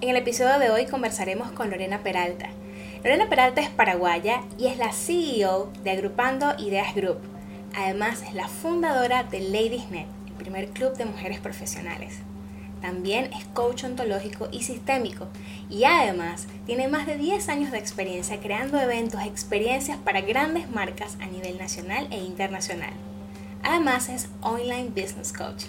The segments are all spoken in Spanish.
En el episodio de hoy conversaremos con Lorena Peralta. Lorena Peralta es paraguaya y es la CEO de Agrupando Ideas Group. Además es la fundadora de Ladiesnet, el primer club de mujeres profesionales. También es coach ontológico y sistémico y además tiene más de 10 años de experiencia creando eventos, experiencias para grandes marcas a nivel nacional e internacional. Además es online business coach.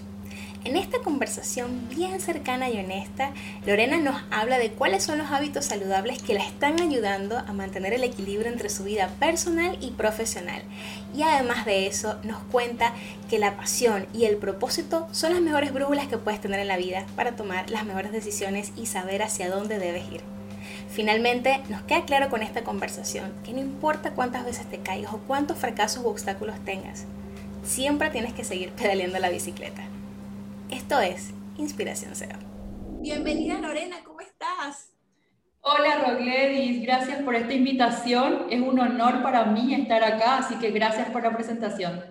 En esta conversación bien cercana y honesta, Lorena nos habla de cuáles son los hábitos saludables que la están ayudando a mantener el equilibrio entre su vida personal y profesional. Y además de eso, nos cuenta que la pasión y el propósito son las mejores brújulas que puedes tener en la vida para tomar las mejores decisiones y saber hacia dónde debes ir. Finalmente, nos queda claro con esta conversación que no importa cuántas veces te caigas o cuántos fracasos u obstáculos tengas, siempre tienes que seguir pedaleando la bicicleta. Esto es Inspiración SEO. Bienvenida Lorena, ¿cómo estás? Hola Rogledis, gracias por esta invitación. Es un honor para mí estar acá, así que gracias por la presentación.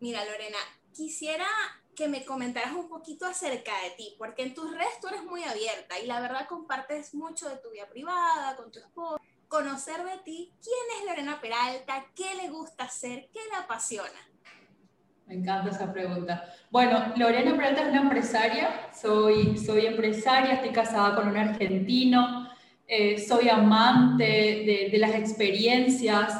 Mira Lorena, quisiera que me comentaras un poquito acerca de ti, porque en tus redes tú eres muy abierta y la verdad compartes mucho de tu vida privada, con tu esposo. Conocer de ti, quién es Lorena Peralta, qué le gusta hacer, qué le apasiona. Me encanta esa pregunta. Bueno, Lorena Peralta es una empresaria, soy, soy empresaria, estoy casada con un argentino, eh, soy amante de, las experiencias,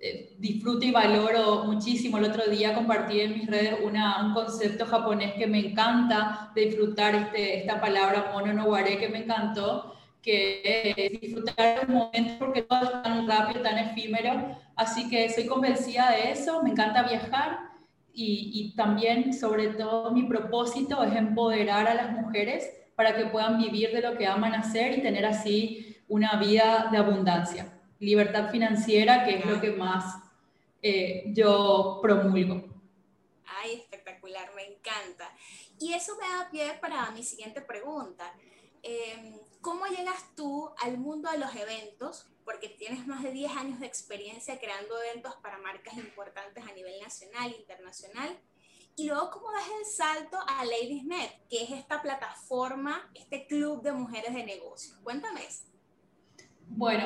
eh, disfruto y valoro muchísimo. El otro día compartí en mis redes un concepto japonés que me encanta, de disfrutar este, esta palabra mono no ware que me encantó, que es disfrutar un momento porque todo es tan rápido, tan efímero. Así que soy convencida de eso, me encanta viajar y, también, sobre todo, mi propósito es empoderar a las mujeres para que puedan vivir de lo que aman hacer y tener así una vida de abundancia. Libertad financiera, que es lo que más eh, yo promulgo. Ay, espectacular, me encanta. Y eso me da pie para mi siguiente pregunta. Em, ¿Cómo llegas tú al mundo de los eventos? Porque tienes más de 10 años de experiencia creando eventos para marcas importantes a nivel nacional e internacional. Y luego, ¿cómo das el salto a Ladiesnet, que es esta plataforma, este club de mujeres de negocio? Cuéntame eso. Bueno,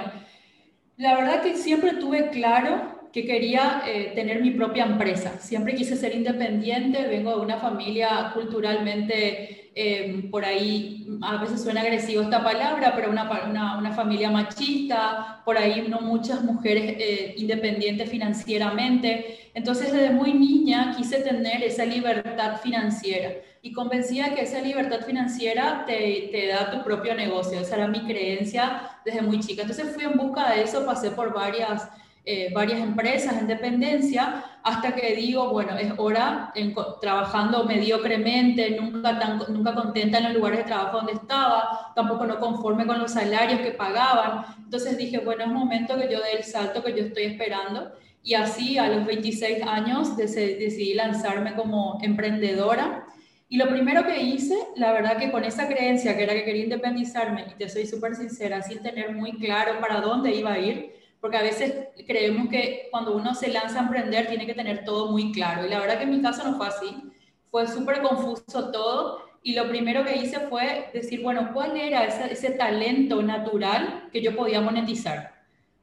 la verdad que siempre tuve claro que quería eh, tener mi propia empresa. Siempre quise ser independiente, vengo de una familia culturalmente Em, por ahí a veces suena agresivo esta palabra, pero una, una, una familia machista, por ahí no muchas mujeres eh, independientes financieramente. Entonces desde muy niña quise tener esa libertad financiera y convencía que esa libertad financiera te, te da tu propio negocio. Esa era mi creencia desde muy chica. Entonces fui en busca de eso, pasé por varias eh, varias empresas en dependencia, hasta que digo, bueno, es hora, en, trabajando mediocremente, nunca, tan, nunca contenta en los lugares de trabajo donde estaba, tampoco no conforme con los salarios que pagaban. Entonces dije, bueno, es momento que yo dé el salto que yo estoy esperando. Y así a los 26 años decidí lanzarme como emprendedora. Y lo primero que hice, la verdad que con esa creencia que era que quería independizarme, y te soy súper sincera, sin tener muy claro para dónde iba a ir, porque a veces creemos que cuando uno se lanza a emprender tiene que tener todo muy claro. Y la verdad que en mi caso no fue así. Fue súper confuso todo. Y lo primero que hice fue decir, bueno, ¿cuál era ese, ese talento natural que yo podía monetizar?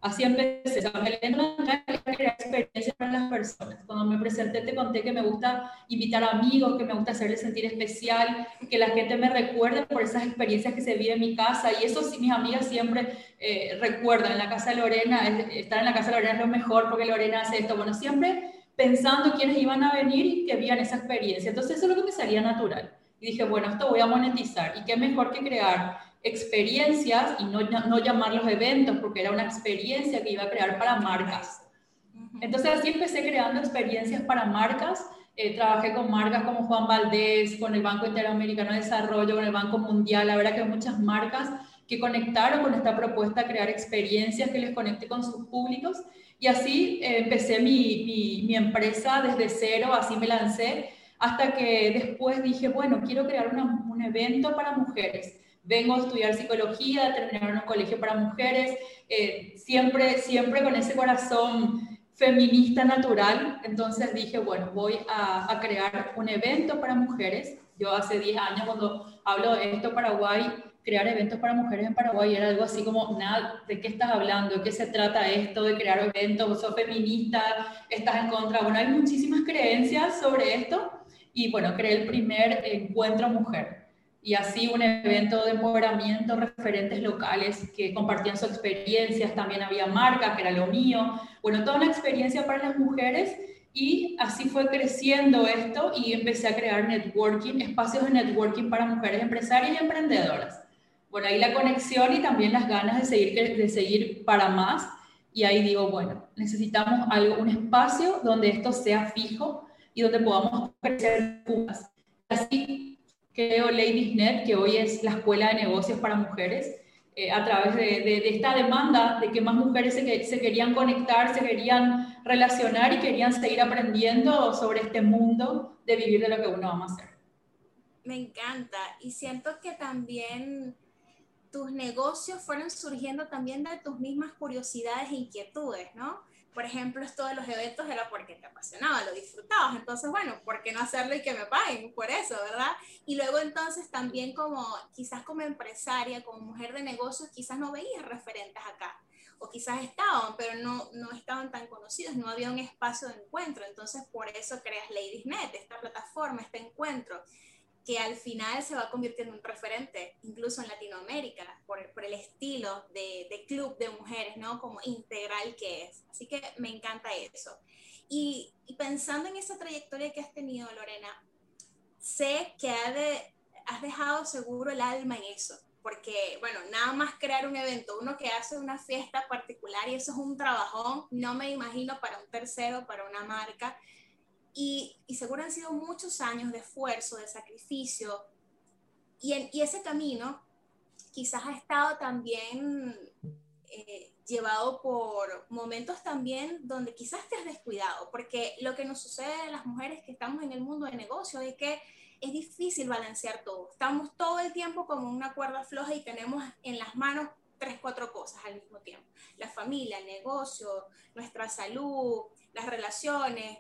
Así empecé, a crear experiencias para las personas. Cuando me presenté te conté que me gusta invitar amigos, que me gusta hacerles sentir especial, que la gente me recuerde por esas experiencias que se viven en mi casa. Y eso sí, mis amigas siempre eh, recuerdan. En la casa de Lorena, estar en la casa de Lorena es lo mejor porque Lorena hace esto. Bueno, siempre pensando quiénes iban a venir y que vivan esa experiencia. Entonces eso es lo que me salía natural. Y dije, bueno, esto voy a monetizar. ¿Y qué mejor que crear experiencias y no, no llamarlos eventos, porque era una experiencia que iba a crear para marcas. Entonces así empecé creando experiencias para marcas. Eh, trabajé con marcas como Juan Valdés, con el Banco Interamericano de Desarrollo, con el Banco Mundial. La verdad que hay muchas marcas que conectaron con esta propuesta crear experiencias que les conecte con sus públicos. Y así eh, empecé mi, mi, mi, empresa desde cero, así me lancé, hasta que después dije, bueno, quiero crear un evento para mujeres vengo a estudiar psicología, terminar en un colegio para mujeres, eh, siempre, siempre con ese corazón feminista natural. Entonces dije, bueno, voy a, crear un evento para mujeres. Yo hace 10 años cuando hablo de esto, Paraguay crear eventos para mujeres en Paraguay era algo así como, nada, ¿de qué estás hablando? ¿De qué se trata esto de crear eventos? ¿Sos feminista? ¿Estás en contra? Bueno, hay muchísimas creencias sobre esto y bueno, creé el primer encuentro mujer y así un evento de empoderamiento, referentes locales que compartían sus experiencias, también había marca, que era lo mío, bueno, toda una experiencia para las mujeres y así fue creciendo esto y empecé a crear networking, espacios de networking para mujeres empresarias y emprendedoras. Bueno, ahí la conexión y también las ganas de seguir, de seguir para más. Y ahí digo, bueno, necesitamos algo, un espacio donde esto sea fijo y donde podamos crecer juntas. Así creo LadiesNet, que hoy es la escuela de negocios para mujeres, eh, a través de, esta demanda de que más mujeres se, se, querían conectar, se querían relacionar y querían seguir aprendiendo sobre este mundo de vivir de lo que uno ama hacer. Me encanta y siento que también tus negocios fueron surgiendo también de tus mismas curiosidades e inquietudes, ¿no? Por ejemplo, esto de los eventos era porque te apasionaba, lo disfrutabas. Entonces, bueno, ¿por qué no hacerlo y que me paguen por eso, verdad? Y luego entonces también como, quizás como empresaria, como mujer de negocios, quizás no veías referentes acá. O quizás estaban, pero no, no estaban tan conocidos, no había un espacio de encuentro. Entonces, por eso creas LadiesNet, esta plataforma, este encuentro que al final se va convirtiendo en un referente, incluso en Latinoamérica, por, el estilo de, club de mujeres, ¿no? Como integral que es. Así que me encanta eso. Y, pensando en esa trayectoria que has tenido, Lorena, sé que has dejado seguro el alma en eso, porque, bueno, nada más crear un evento, uno que hace una fiesta particular y eso es un trabajón, no me imagino para un tercero, para una marca y, y seguro han sido muchos años de esfuerzo, de sacrificio. Y, en, ese camino quizás ha estado también eh, llevado por momentos también donde quizás te has descuidado, porque lo que nos sucede a las mujeres que estamos en el mundo de negocio es que es difícil balancear todo. Estamos todo el tiempo como una cuerda floja y tenemos en las manos tres, cuatro cosas al mismo tiempo. La familia, el negocio, nuestra salud, las relaciones,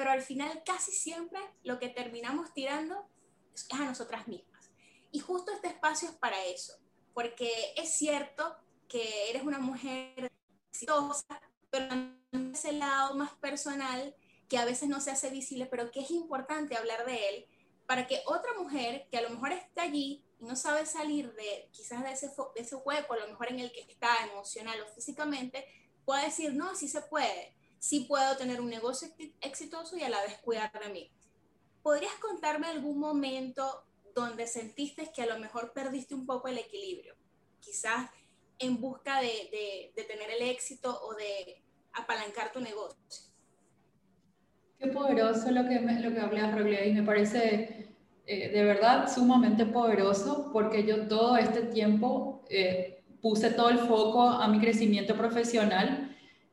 pero al final casi siempre lo que terminamos tirando es a nosotras mismas. Y justo este espacio es para eso, porque es cierto que eres una mujer exitosa, pero ese lado más personal que a veces no se hace visible, pero que es importante hablar de él para que otra mujer que a lo mejor está allí y no sabe salir de quizás de ese, de ese hueco, a lo mejor en el que está emocional o físicamente, pueda decir, no, sí se puede sí puedo tener un negocio exitoso y a la vez cuidar de mí. ¿Podrías contarme algún momento donde sentiste que a lo mejor perdiste un poco el equilibrio? Quizás en busca de, de, tener el éxito o de apalancar tu negocio. Qué poderoso lo que, lo que hablas, y me parece eh, de verdad sumamente poderoso porque yo todo este tiempo eh, puse todo el foco a mi crecimiento profesional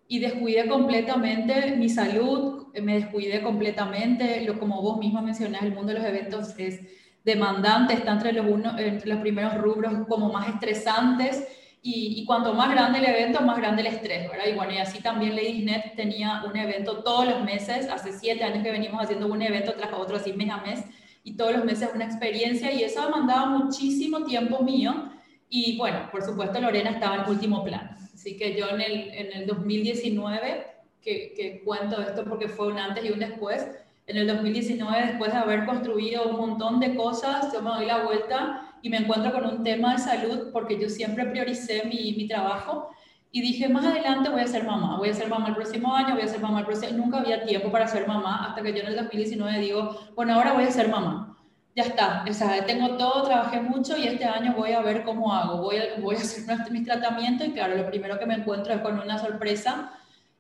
y descuidé completamente mi salud, me descuidé completamente, lo, como vos misma mencionás, el mundo de los eventos es demandante, está entre los, uno, entre los primeros rubros como más estresantes y, y, cuanto más grande el evento, más grande el estrés, ¿verdad? Y bueno, y así también LadiesNet tenía un evento todos los meses, hace siete años que venimos haciendo un evento tras otro, así mes a mes, y todos los meses una experiencia, y eso demandaba muchísimo tiempo mío, y bueno, por supuesto Lorena estaba en último plano. Así que yo en el, en el 2019, que, que, cuento esto porque fue un antes y un después, en el 2019, después de haber construido un montón de cosas, yo me doy la vuelta y me encuentro con un tema de salud porque yo siempre prioricé mi, mi trabajo y dije, más adelante voy a ser mamá, voy a ser mamá el próximo año, voy a ser mamá el próximo Nunca había tiempo para ser mamá hasta que yo en el 2019 digo, bueno, ahora voy a ser mamá ya está, o sea, tengo todo, trabajé mucho y este año voy a ver cómo hago, voy a, voy a hacer mis tratamientos y claro, lo primero que me encuentro es con una sorpresa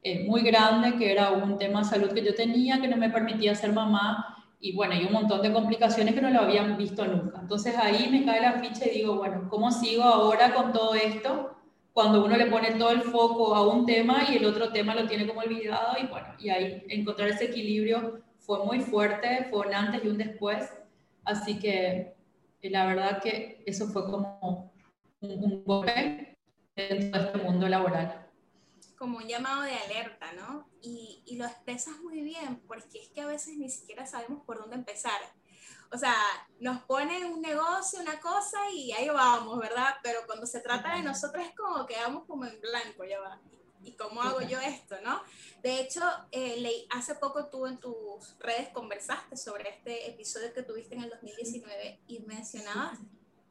eh, muy grande, que era un tema de salud que yo tenía, que no me permitía ser mamá y bueno, y un montón de complicaciones que no lo habían visto nunca. Entonces ahí me cae la ficha y digo, bueno, ¿cómo sigo ahora con todo esto? Cuando uno le pone todo el foco a un tema y el otro tema lo tiene como olvidado y bueno, y ahí encontrar ese equilibrio fue muy fuerte, fue un antes y un después Así que eh, la verdad que eso fue como un, golpe dentro de este mundo laboral. Como un llamado de alerta, ¿no? Y, y lo expresas muy bien, porque es que a veces ni siquiera sabemos por dónde empezar. o sea, nos ponen un negocio, una cosa y ahí vamos, ¿verdad? Pero cuando se trata de nosotros es como quedamos como en blanco, ya va. ¿Y cómo hago yo esto, no? De hecho, eh, hace poco tú en tus redes conversaste sobre este episodio que tuviste en el 2019 y mencionabas,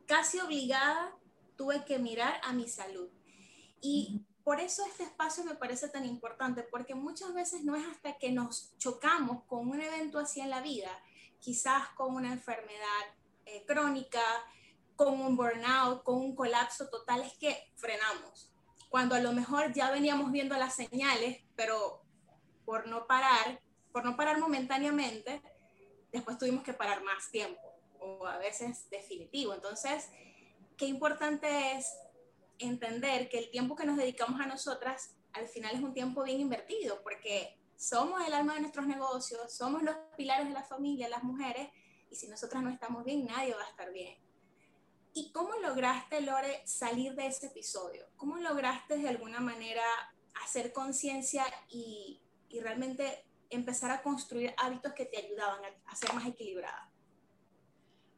casi obligada, tuve que mirar a mi salud. Y por eso este espacio me parece tan importante, porque muchas veces no es hasta que nos chocamos con un evento así en la vida quizás con una enfermedad eh, crónica, con un burnout, con un colapso total, es que frenamos. Cuando a lo mejor ya veníamos viendo las señales, pero por no parar, por no parar momentáneamente, después tuvimos que parar más tiempo o a veces definitivo. Entonces, qué importante es entender que el tiempo que nos dedicamos a nosotras al final es un tiempo bien invertido, porque somos el alma de nuestros negocios, somos los pilares de la familia, las mujeres, y si nosotras no estamos bien, nadie va a estar bien. ¿Y cómo lograste, Lore, salir de ese episodio? ¿Cómo lograste de alguna manera hacer conciencia y, y, realmente empezar a construir hábitos que te ayudaban a, a ser más equilibrada?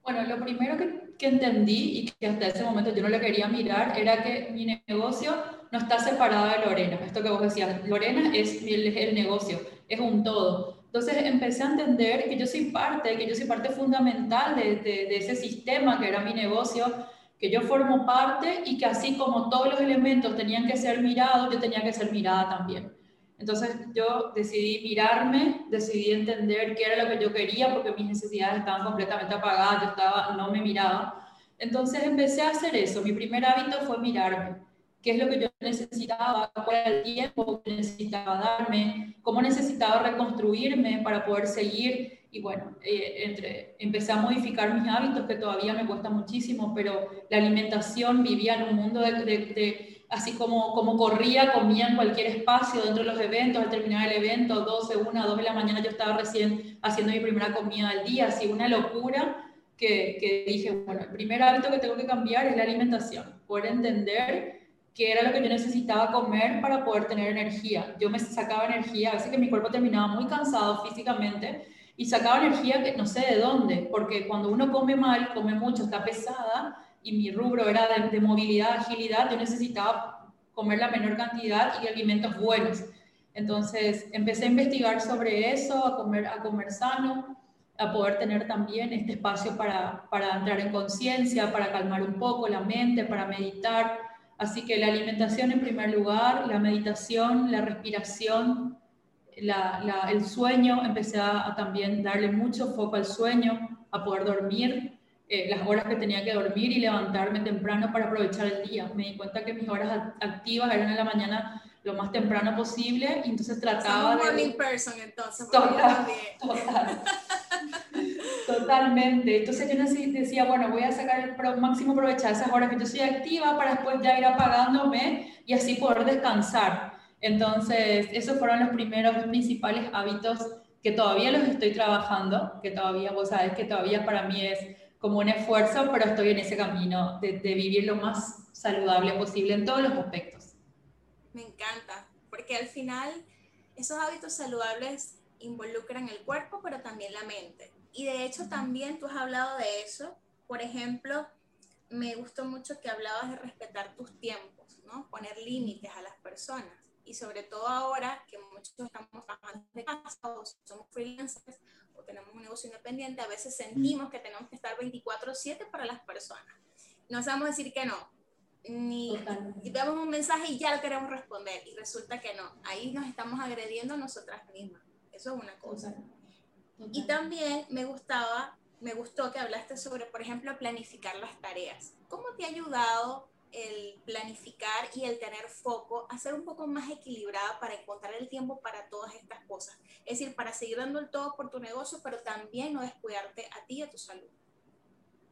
Bueno, lo primero que, que, entendí y que hasta ese momento yo no le quería mirar era que mi negocio no está separada de Lorena. Esto que vos decías, Lorena es el, el negocio, es un todo. Entonces empecé a entender que yo soy parte, que yo soy parte fundamental de, de, de ese sistema que era mi negocio, que yo formo parte y que así como todos los elementos tenían que ser mirados, yo tenía que ser mirada también. Entonces yo decidí mirarme, decidí entender qué era lo que yo quería porque mis necesidades estaban completamente apagadas, yo estaba, no me miraba. Entonces empecé a hacer eso. Mi primer hábito fue mirarme qué es lo que yo necesitaba, cuál era el tiempo que necesitaba darme, cómo necesitaba reconstruirme para poder seguir. Y bueno, eh, entre, empecé a modificar mis hábitos, que todavía me cuesta muchísimo, pero la alimentación vivía en un mundo de, de, así como, como corría, comía en cualquier espacio dentro de los eventos, al terminar el evento, 12, 1, 2 de la mañana, yo estaba recién haciendo mi primera comida del día, así una locura. Que, que dije, bueno, el primer hábito que tengo que cambiar es la alimentación, poder entender que era lo que yo necesitaba comer para poder tener energía. Yo me sacaba energía, a veces que mi cuerpo terminaba muy cansado físicamente y sacaba energía que no sé de dónde, porque cuando uno come mal, come mucho, está pesada y mi rubro era de, de movilidad, agilidad, yo necesitaba comer la menor cantidad y alimentos buenos. Entonces empecé a investigar sobre eso, a comer, a comer sano, a poder tener también este espacio para, para entrar en conciencia, para calmar un poco la mente, para meditar Así que la alimentación en primer lugar, la meditación, la respiración, el sueño, empecé a, también darle mucho foco al sueño, a poder dormir eh, las horas que tenía que dormir y levantarme temprano para aprovechar el día. Me di cuenta que mis horas activas eran en la mañana lo más temprano posible y entonces trataba Somos morning person entonces. Total, total. Totalmente. Entonces yo decía, bueno, voy a sacar el máximo provecho de esas horas que yo soy activa para después ya ir apagándome y así poder descansar. Entonces, esos fueron los primeros principales hábitos que todavía los estoy trabajando, que todavía, vos sabés que todavía para mí es como un esfuerzo, pero estoy en ese camino de vivir lo más saludable posible en todos los aspectos. Me encanta, porque al final esos hábitos saludables involucran el cuerpo, pero también la mente. Y de hecho también tú has hablado de eso. Por ejemplo, me gustó mucho que hablabas de respetar tus tiempos, ¿no? Poner límites a las personas. Y sobre todo ahora que muchos estamos trabajando de casa o somos freelancers o tenemos un negocio independiente, a veces sentimos que tenemos que estar 24/7 para las personas. No sabemos decir que no. Ni damos un mensaje y ya lo queremos responder y resulta que no. Ahí nos estamos agrediendo a nosotras mismas. Eso es una cosa. Y también me gustaba, me gustó que hablaste sobre, por ejemplo, planificar las tareas. ¿Cómo te ha ayudado el planificar y el tener foco a ser un poco más equilibrada para encontrar el tiempo para todas estas cosas? Es decir, para seguir dando el todo por tu negocio, pero también no descuidarte a ti y a tu salud.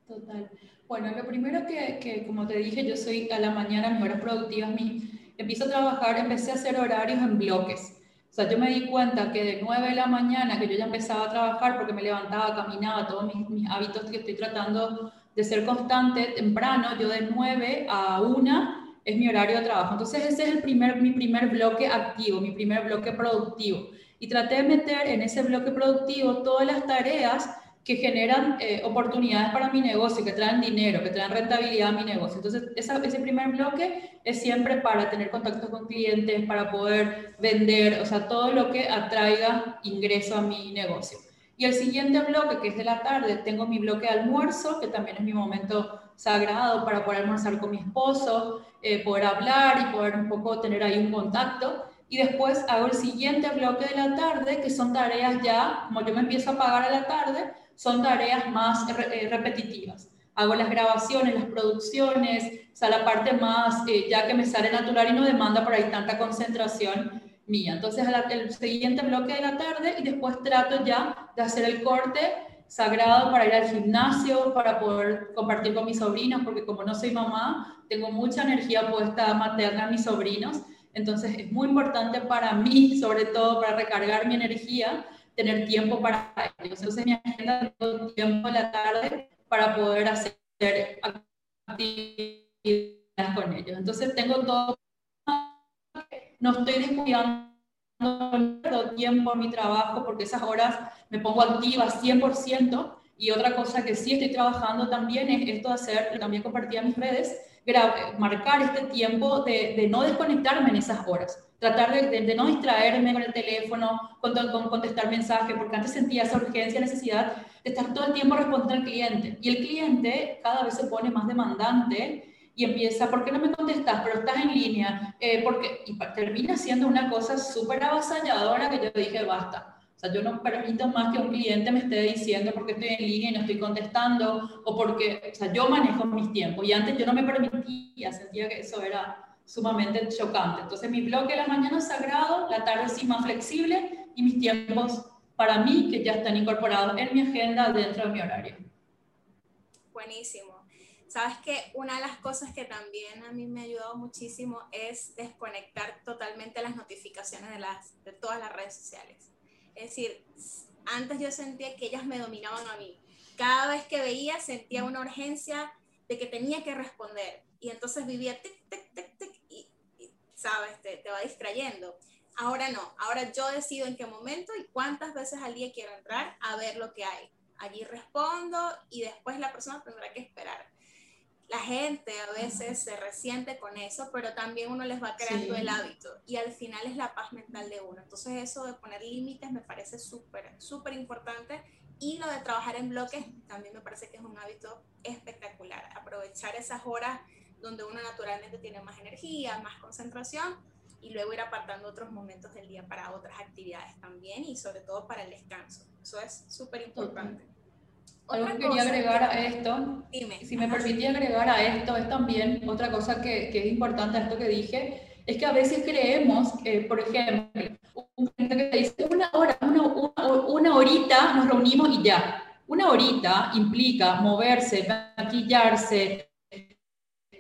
Total. Bueno, lo primero que, que, como te dije, yo soy a la mañana, mis horas productivas, mi, empiezo a trabajar, empecé a hacer horarios en bloques. Sea, yo me di cuenta que de 9 de la mañana, que yo ya empezaba a trabajar porque me levantaba, caminaba, todos mis, hábitos que estoy tratando de ser constante temprano, yo de 9 a 1 es mi horario de trabajo. Entonces ese es el primer, mi primer bloque activo, mi primer bloque productivo. Y traté de meter en ese bloque productivo todas las tareas que generan eh, oportunidades para mi negocio, que traen dinero, que traen rentabilidad a mi negocio. Entonces, ese primer bloque es siempre para tener contacto con clientes, para poder vender, o sea, todo lo que atraiga ingreso a mi negocio. Y el siguiente bloque, que es de la tarde, tengo mi bloque de almuerzo, que también es mi momento sagrado para poder almorzar con mi esposo, eh, poder hablar y poder un poco tener ahí un contacto. Y después hago el siguiente bloque de la tarde, que son tareas ya, como yo me empiezo a pagar a la tarde, son tareas más eh, repetitivas. Hago las grabaciones, las producciones, o sea, la parte más, eh, ya que me sale natural y no demanda por ahí tanta concentración mía. Entonces, el siguiente bloque de la tarde y después trato ya de hacer el corte sagrado para ir al gimnasio, para poder compartir con mis sobrinos, porque como no soy mamá, tengo mucha energía puesta materna a mis sobrinos. Entonces, es muy importante para mí, sobre todo para recargar mi energía, tener tiempo para ellos. Entonces, mi agenda tengo tiempo en la tarde para poder hacer actividades con ellos. Entonces, tengo todo. No estoy descuidando tiempo a mi trabajo porque esas horas me pongo activa 100%. Y otra cosa que sí estoy trabajando también es esto de hacer, también compartí en mis redes, marcar este tiempo de, de no desconectarme en esas horas tratar de, de, no distraerme con el teléfono, con, con, contestar mensajes, porque antes sentía esa urgencia, necesidad de estar todo el tiempo respondiendo al cliente. Y el cliente cada vez se pone más demandante y empieza, ¿por qué no me contestas? Pero estás en línea, eh, porque, y termina siendo una cosa súper avasalladora que yo dije, basta. O sea, yo no permito más que un cliente me esté diciendo porque estoy en línea y no estoy contestando, o porque, o sea, yo manejo mis tiempos. Y antes yo no me permitía, sentía que eso era sumamente chocante. Entonces mi bloque de la mañana es sagrado, la tarde sí más flexible y mis tiempos para mí que ya están incorporados en mi agenda dentro de mi horario. Buenísimo. Sabes que una de las cosas que también a mí me ha ayudado muchísimo es desconectar totalmente las notificaciones de, las, de todas las redes sociales. Es decir, antes yo sentía que ellas me dominaban a mí. Cada vez que veía sentía una urgencia de que tenía que responder. Y entonces vivía tic, tic, tic, tic, sabes, te, te va distrayendo. Ahora no, ahora yo decido en qué momento y cuántas veces al día quiero entrar a ver lo que hay. Allí respondo y después la persona tendrá que esperar. La gente a veces se resiente con eso, pero también uno les va creando el hábito y al final es la paz mental de uno. Entonces eso de poner límites me parece súper, súper importante y lo de trabajar en bloques también me parece que es un hábito espectacular. Aprovechar esas horas donde uno naturalmente tiene más energía, más concentración y luego ir apartando otros momentos del día para otras actividades también y sobre todo para el descanso. Eso es súper importante. Algo que quería agregar a esto, si me permitía agregar a esto, es también otra cosa que, que, es importante a esto que dije, es que a veces creemos que, por ejemplo, un cliente que dice una hora, una, una, una horita nos reunimos y ya. Una horita implica moverse, maquillarse,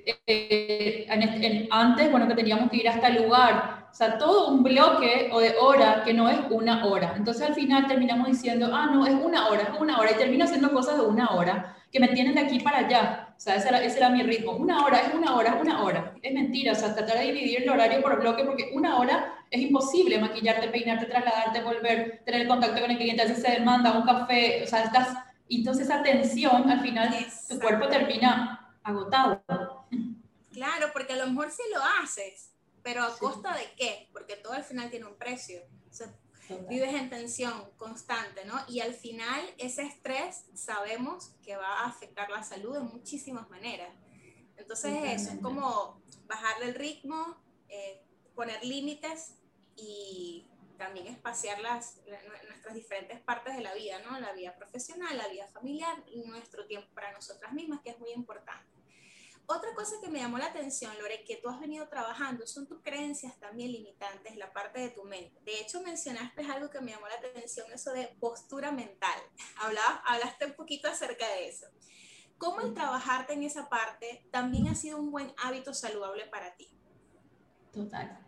eh, antes, bueno, que teníamos que ir hasta el lugar, o sea, todo un bloque o de hora que no es una hora. Entonces al final terminamos diciendo, ah, no, es una hora, es una hora, y termino haciendo cosas de una hora que me tienen de aquí para allá. O sea, ese era, ese era mi ritmo. Una hora es una hora, es una hora. Es mentira, o sea, tratar de dividir el horario por bloque porque una hora es imposible maquillarte, peinarte, trasladarte, volver, tener el contacto con el cliente, a se demanda un café, o sea, estás... Entonces esa tensión, al final, tu cuerpo termina agotado. Claro, porque a lo mejor sí lo haces, pero a costa de qué? Porque todo al final tiene un precio. vives en tensión constante, ¿no? Y al final ese estrés sabemos que va a afectar la salud de muchísimas maneras. Entonces eso es como bajarle el ritmo, eh, poner límites y también espaciar las, nuestras diferentes partes de la vida, ¿no? La vida profesional, la vida familiar y nuestro tiempo para nosotras mismas, que es muy importante. Otra cosa que me llamó la atención, Lore, que tú has venido trabajando, son tus creencias también limitantes, la parte de tu mente. De hecho, mencionaste algo que me llamó la atención, eso de postura mental. hablaste un poquito acerca de eso. ¿Cómo el trabajarte en esa parte también ha sido un buen hábito saludable para ti? Total.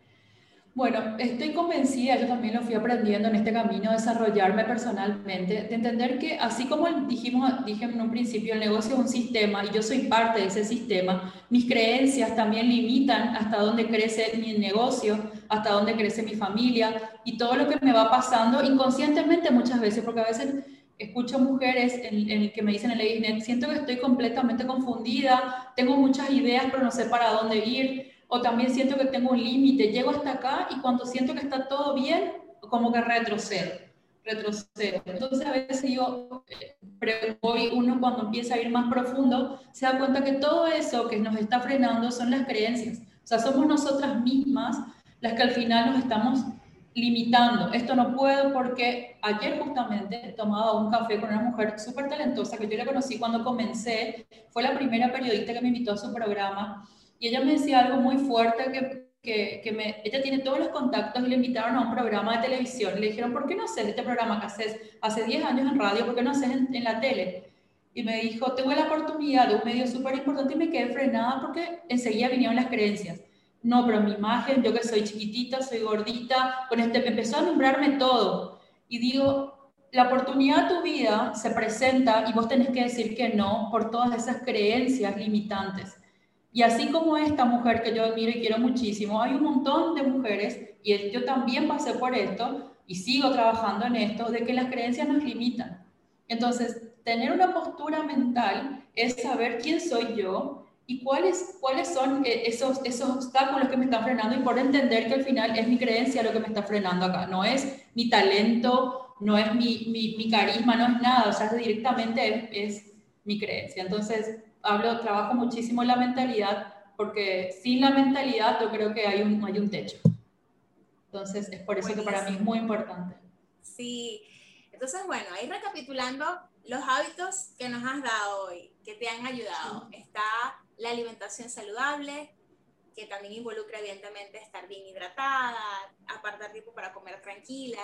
Bueno, estoy convencida, yo también lo fui aprendiendo en este camino, desarrollarme personalmente, de entender que así como dijimos, dije en un principio, el negocio es un sistema y yo soy parte de ese sistema, mis creencias también limitan hasta dónde crece mi negocio, hasta dónde crece mi familia y todo lo que me va pasando inconscientemente muchas veces, porque a veces escucho mujeres en, el que me dicen en LadyNet, siento que estoy completamente confundida, tengo muchas ideas pero no sé para dónde ir, o también siento que tengo un límite, llego hasta acá y cuando siento que está todo bien, como que retrocedo, retrocedo. Entonces a veces yo, pero hoy uno cuando empieza a ir más profundo, se da cuenta que todo eso que nos está frenando son las creencias. O sea, somos nosotras mismas las que al final nos estamos limitando. Esto no puedo porque ayer justamente tomaba un café con una mujer súper talentosa que yo la conocí cuando comencé. Fue la primera periodista que me invitó a su programa y ella me decía algo muy fuerte que, que, que me, ella tiene todos los contactos y le invitaron a un programa de televisión. Le dijeron, ¿por qué no haces este programa que haces hace 10 años en radio? ¿Por qué no haces en, en la tele? Y me dijo, tengo la oportunidad de un medio súper importante y me quedé frenada porque enseguida vinieron las creencias no, pero mi imagen, yo que soy chiquitita, soy gordita, con este me empezó a nombrarme todo. Y digo, la oportunidad de tu vida se presenta y vos tenés que decir que no por todas esas creencias limitantes. Y así como esta mujer que yo admiro y quiero muchísimo, hay un montón de mujeres, y yo también pasé por esto y sigo trabajando en esto, de que las creencias nos limitan. Entonces, tener una postura mental es saber quién soy yo, y cuáles, cuáles son eh, esos, esos obstáculos que me están frenando y por entender que al final es mi creencia lo que me está frenando acá, no es mi talento, no es mi, mi, mi carisma, no es nada, o sea, directamente es, es, mi creencia. Entonces, hablo, trabajo muchísimo la mentalidad porque sin la mentalidad yo creo que hay un, hay un techo. Entonces, es por eso que para mí es muy importante. Sí, entonces, bueno, ahí recapitulando los hábitos que nos has dado hoy, que te han ayudado, está la alimentación saludable, que también involucra evidentemente estar bien hidratada, apartar tiempo para comer tranquila.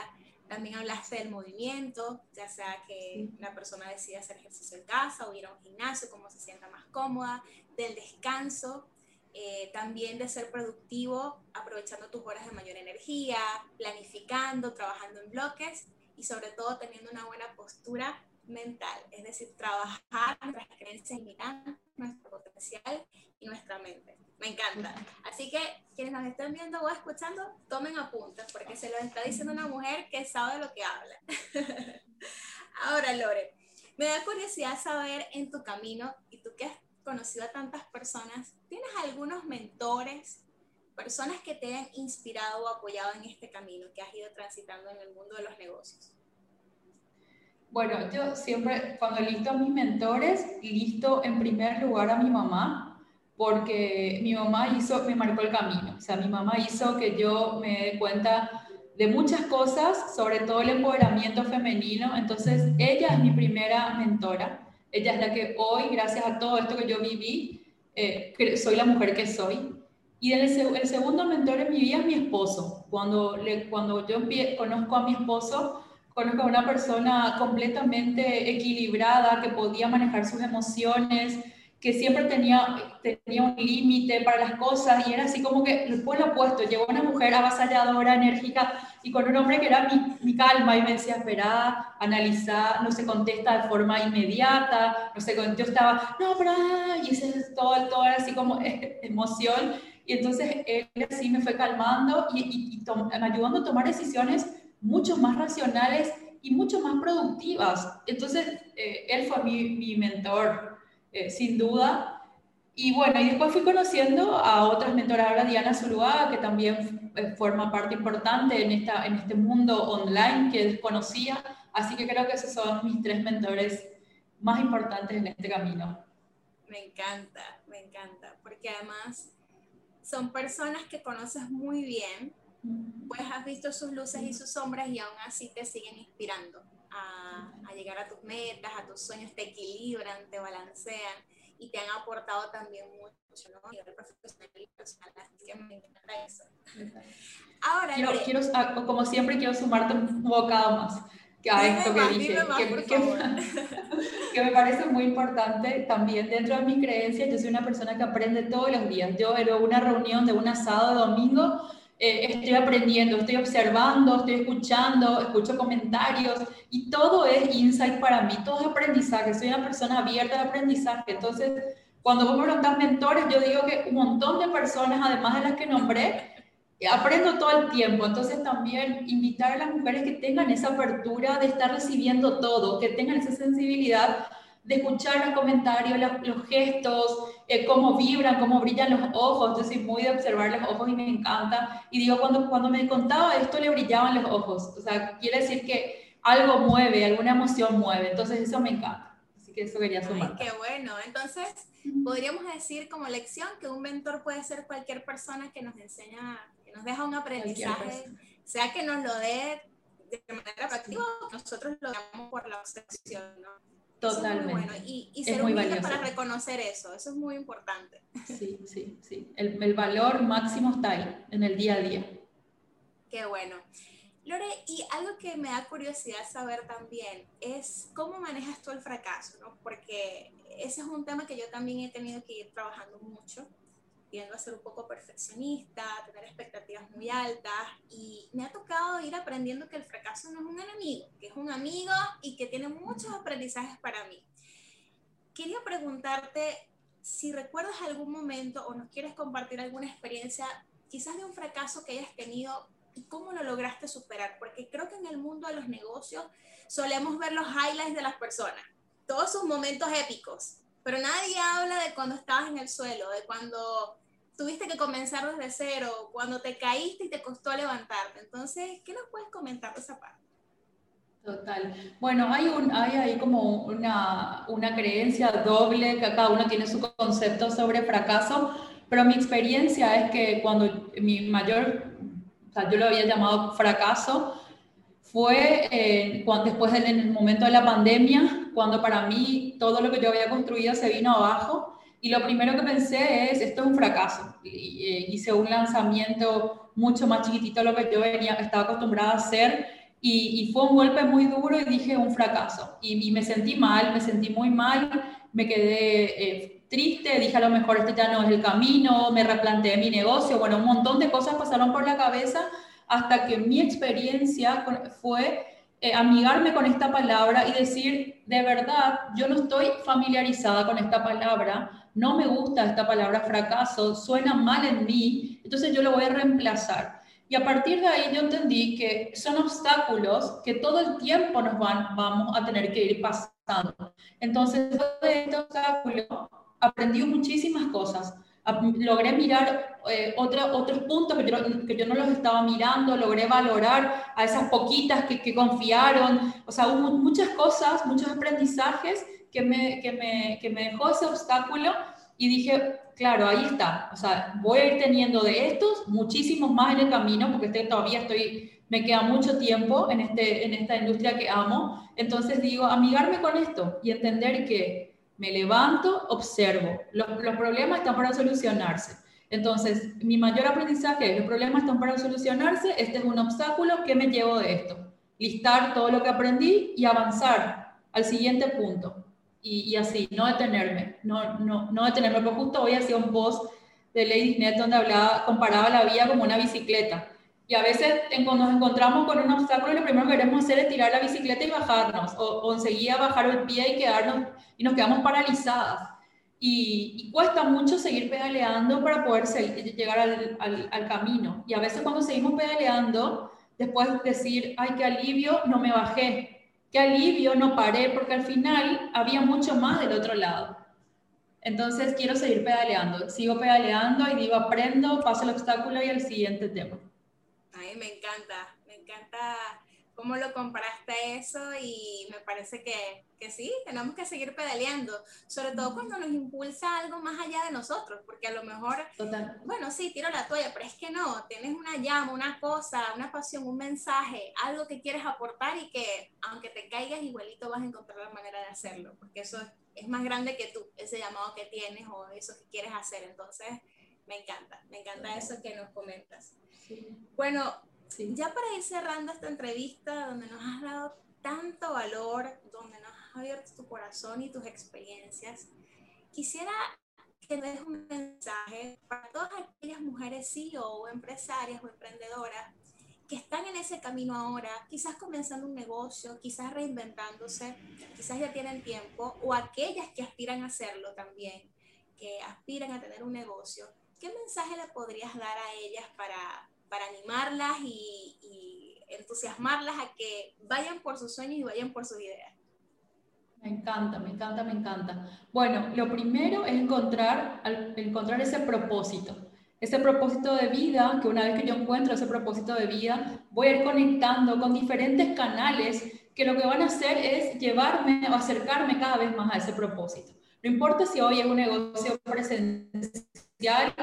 También hablaste del movimiento, ya sea que la persona decida hacer ejercicio en casa o ir a un gimnasio, como se sienta más cómoda, del descanso, eh, también de ser productivo, aprovechando tus horas de mayor energía, planificando, trabajando en bloques y sobre todo teniendo una buena postura mental, es decir, trabajar nuestras creencias limitantes, nuestro potencial y nuestra mente. Me encanta. Así que quienes nos estén viendo o escuchando, tomen apuntes porque se lo está diciendo una mujer que sabe lo que habla. Ahora, Lore, me da curiosidad saber en tu camino y tú que has conocido a tantas personas, ¿tienes algunos mentores, personas que te han inspirado o apoyado en este camino que has ido transitando en el mundo de los negocios? Bueno, yo siempre, cuando listo a mis mentores, listo en primer lugar a mi mamá, porque mi mamá hizo, me marcó el camino. O sea, mi mamá hizo que yo me dé cuenta de muchas cosas, sobre todo el empoderamiento femenino. Entonces, ella es mi primera mentora. Ella es la que hoy, gracias a todo esto que yo viví, eh, soy la mujer que soy. Y el, el, segundo mentor en mi vida es mi esposo. Cuando, le, cuando yo conozco a mi esposo, Conozco a una persona completamente equilibrada, que podía manejar sus emociones, que siempre tenía, tenía un límite para las cosas y era así como que después lo opuesto, llegó una mujer avasalladora, enérgica y con un hombre que era mi, mi calma y me decía, espera, analiza, no se contesta de forma inmediata, no sé, yo estaba, no, pero, ah", y ese todo, todo era así como emoción. Y entonces él así me fue calmando y, y, y me ayudando a tomar decisiones mucho más racionales y mucho más productivas. Entonces, eh, él fue mi, mi mentor, eh, sin duda. Y bueno, y después fui conociendo a otras mentoras, ahora Diana Zuluaga, que también eh, forma parte importante en, esta, en este mundo online que desconocía. Así que creo que esos son mis tres mentores más importantes en este camino. Me encanta, me encanta, porque además son personas que conoces muy bien, pues has visto sus luces y sus sombras y aún así te siguen inspirando a, a, llegar a tus metas, a tus sueños, te equilibran, te balancean y te han aportado también mucho, ¿no? A nivel profesional y personal, así que me encanta eso. Ahora, quiero, quiero, ah, como siempre, quiero sumarte un bocado más a esto que dije, que, que, que, me parece muy importante también dentro de mi creencia, yo soy una persona que aprende todos los días. Yo veo una reunión de un asado de domingo eh, estoy aprendiendo, estoy observando, estoy escuchando, escucho comentarios y todo es insight para mí, todo es aprendizaje, soy una persona abierta de aprendizaje. Entonces, cuando vos me preguntas mentores, yo digo que un montón de personas, además de las que nombré, aprendo todo el tiempo, entonces también invitar a las mujeres que tengan esa apertura de estar recibiendo todo, que tengan esa sensibilidad de escuchar los comentarios, los, gestos, eh, cómo vibran, cómo brillan los ojos. Yo soy muy de observar los ojos y me encanta. Y digo, cuando, cuando me contaba esto, le brillaban los ojos. O sea, quiere decir que algo mueve, alguna emoción mueve. Entonces, eso me encanta. Así que eso quería sumar. qué bueno. Entonces, podríamos decir como lección que un mentor puede ser cualquier persona que nos enseña, que nos deja un aprendizaje, sea que nos lo dé de manera práctica o que nosotros lo damos por la obsesión, ¿no? Totalmente. Bueno. Y, y ser humilde para reconocer eso, eso es muy importante. Sí, sí, sí. El, el, valor máximo está ahí, en el día a día. Qué bueno. Lore, y algo que me da curiosidad saber también es cómo manejas tú el fracaso, ¿no? Porque ese es un tema que yo también he tenido que ir trabajando mucho tiendo a ser un poco perfeccionista, tener expectativas muy altas y me ha tocado ir aprendiendo que el fracaso no es un enemigo, un amigo y que tiene muchos aprendizajes para mí. Quería preguntarte si recuerdas algún momento o nos quieres compartir alguna experiencia quizás de un fracaso que hayas tenido y cómo lo lograste superar, porque creo que en el mundo de los negocios solemos ver los highlights de las personas, todos sus momentos épicos, pero nadie habla de cuando estabas en el suelo, de cuando tuviste que comenzar desde cero, cuando te caíste y te costó levantarte. Entonces, ¿qué nos puedes comentar de esa parte? Total. Bueno, hay, un, hay ahí como una, una creencia doble, que cada uno tiene su concepto sobre fracaso, pero mi experiencia es que cuando mi mayor, o sea, yo lo había llamado fracaso, fue eh, cuando, después del en el momento de la pandemia, cuando para mí todo lo que yo había construido se vino abajo y lo primero que pensé es, esto es un fracaso. Y, eh, hice un lanzamiento mucho más chiquitito de lo que yo venía, estaba acostumbrada a hacer y, fue un golpe muy duro y dije un fracaso. Y, me sentí mal, me sentí muy mal, me quedé eh, triste, dije a lo mejor este ya no es el camino, me replanteé mi negocio, bueno, un montón de cosas pasaron por la cabeza hasta que mi experiencia fue eh, amigarme con esta palabra y decir, de verdad, yo no estoy familiarizada con esta palabra, no me gusta esta palabra fracaso, suena mal en mí, entonces yo lo voy a reemplazar. Y a partir de ahí yo entendí que son obstáculos que todo el tiempo nos van, vamos a tener que ir pasando. Entonces, de este obstáculo aprendí muchísimas cosas. Logré mirar eh, otros puntos que yo, que yo, no los estaba mirando, logré valorar a esas poquitas que, que confiaron, o sea, hubo muchas cosas, muchos aprendizajes que me, que me, que me dejó ese obstáculo y dije, claro, ahí está, o sea, voy a ir teniendo de estos muchísimos más en el camino, porque este, todavía estoy, me queda mucho tiempo en, este, en esta industria que amo, entonces digo, amigarme con esto y entender que me levanto, observo, los, los problemas están para solucionarse. Entonces, mi mayor aprendizaje es, los problemas están para solucionarse, este es un obstáculo, ¿qué me llevo de esto? Listar todo lo que aprendí y avanzar al siguiente punto y, así, no detenerme, no, no, no detenerme, porque justo hoy hacía un post de Lady Net donde hablaba, comparaba la vida como una bicicleta. Y a veces cuando nos encontramos con un obstáculo, lo primero que queremos hacer es tirar la bicicleta y bajarnos, o, o enseguida bajar el pie y quedarnos, y nos quedamos paralizadas. Y, y, cuesta mucho seguir pedaleando para poder llegar al, al, al, camino. Y a veces cuando seguimos pedaleando, después decir, ay, qué alivio, no me bajé qué alivio, no paré, porque al final había mucho más del otro lado. Entonces quiero seguir pedaleando, sigo pedaleando y digo, aprendo, paso el obstáculo y el siguiente tema. Ay, me encanta, me encanta cómo lo comparaste eso y me parece que, que, sí, tenemos que seguir pedaleando, sobre todo cuando nos impulsa algo más allá de nosotros, porque a lo mejor, bueno, sí, tiro la toalla, pero es que no, tienes una llama, una cosa, una pasión, un mensaje, algo que quieres aportar y que aunque te caigas igualito vas a encontrar la manera de hacerlo, porque eso es, más grande que tú, ese llamado que tienes o eso que quieres hacer, entonces me encanta, me encanta eso que nos comentas. Bueno, ya para ir cerrando esta entrevista, donde nos has dado tanto valor, donde nos has abierto tu corazón y tus experiencias, quisiera que des un mensaje para todas aquellas mujeres CEO o empresarias o emprendedoras que están en ese camino ahora, quizás comenzando un negocio, quizás reinventándose, quizás ya tienen tiempo, o aquellas que aspiran a hacerlo también, que aspiran a tener un negocio, ¿qué mensaje le podrías dar a ellas para para animarlas y, entusiasmarlas a que vayan por sus sueños y vayan por sus ideas. Me encanta, me encanta, me encanta. Bueno, lo primero es encontrar, encontrar ese propósito ese propósito de vida, que una vez que yo encuentro ese propósito de vida, voy a ir conectando con diferentes canales que lo que van a hacer es llevarme o acercarme cada vez más a ese propósito. No importa si hoy es un negocio presencial,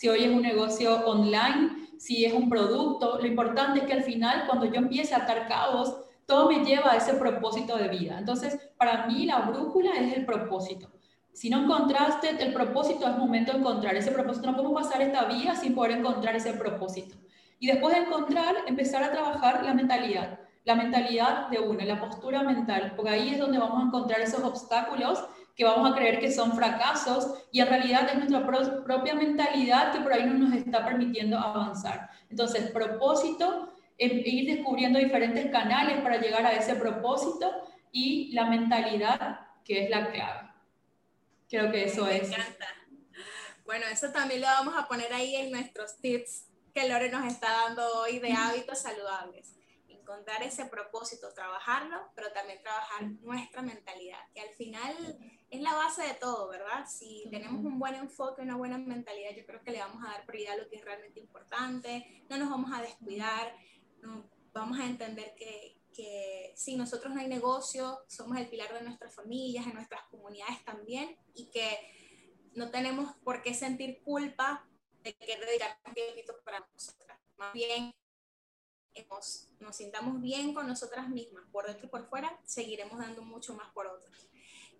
si hoy es un negocio online, si es un producto, lo importante es que al final cuando yo empiece a atar cabos, todo me lleva a ese propósito de vida. Entonces, para mí la brújula es el propósito. Si no encontraste el propósito, es momento de encontrar ese propósito. No podemos pasar esta vía sin poder encontrar ese propósito. Y después de encontrar, empezar a trabajar la mentalidad, la mentalidad de uno, la postura mental, porque ahí es donde vamos a encontrar esos obstáculos que vamos a creer que son fracasos y en realidad es nuestra propia mentalidad que por ahí no nos está permitiendo avanzar. Entonces, propósito, ir descubriendo diferentes canales para llegar a ese propósito y la mentalidad, que es la clave. Creo que eso es. Me encanta. Bueno, eso también lo vamos a poner ahí en nuestros tips que Lore nos está dando hoy de hábitos saludables. Encontrar ese propósito, trabajarlo, pero también trabajar nuestra mentalidad, que al final es la base de todo, ¿verdad? Si tenemos un buen enfoque, una buena mentalidad, yo creo que le vamos a dar prioridad a lo que es realmente importante, no nos vamos a descuidar, vamos a entender que, que sin nosotros no hay negocio, somos el pilar de nuestras familias, de nuestras comunidades también, y que no tenemos por qué sentir culpa de que dedicar un tiempo para nosotras. Más bien, nos, nos sintamos bien con nosotras mismas, por dentro y por fuera, seguiremos dando mucho más por otros.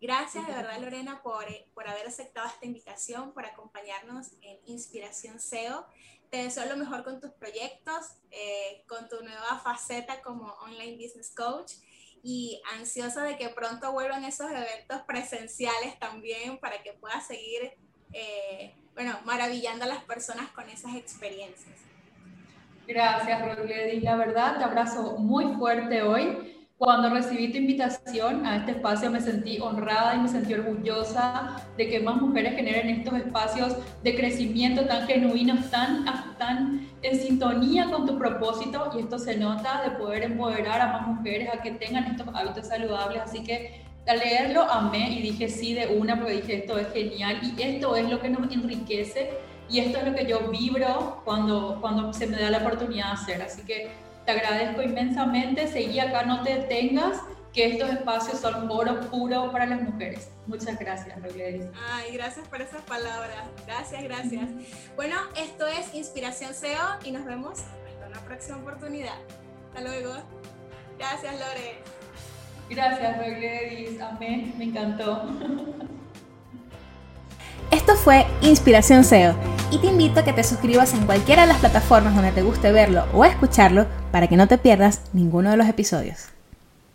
Gracias de verdad, Lorena, por, por haber aceptado esta invitación, por acompañarnos en Inspiración SEO. Te deseo lo mejor con tus proyectos, eh, con tu nueva faceta como online business coach y ansiosa de que pronto vuelvan esos eventos presenciales también para que puedas seguir, eh, bueno, maravillando a las personas con esas experiencias. Gracias, Rogledi. La verdad, te abrazo muy fuerte hoy. Cuando recibí tu invitación a este espacio me sentí honrada y me sentí orgullosa de que más mujeres generen estos espacios de crecimiento tan genuinos, tan, tan en sintonía con tu propósito y esto se nota de poder empoderar a más mujeres a que tengan estos hábitos saludables. Así que al leerlo amé y dije sí de una porque dije esto es genial y esto es lo que nos enriquece y esto es lo que yo vibro cuando, cuando se me da la oportunidad de hacer. Así que te agradezco inmensamente. Seguí acá, no te detengas, que estos espacios son oro puro para las mujeres. Muchas gracias, Rogledis. Ay, gracias por esas palabras. Gracias, gracias. Bueno, esto es Inspiración SEO y nos vemos en una próxima oportunidad. Hasta luego. Gracias, Lore. Gracias, Rogledis. Amén. Me encantó. Esto fue Inspiración SEO y te invito a que te suscribas en cualquiera de las plataformas donde te guste verlo o escucharlo para que no te pierdas ninguno de los episodios.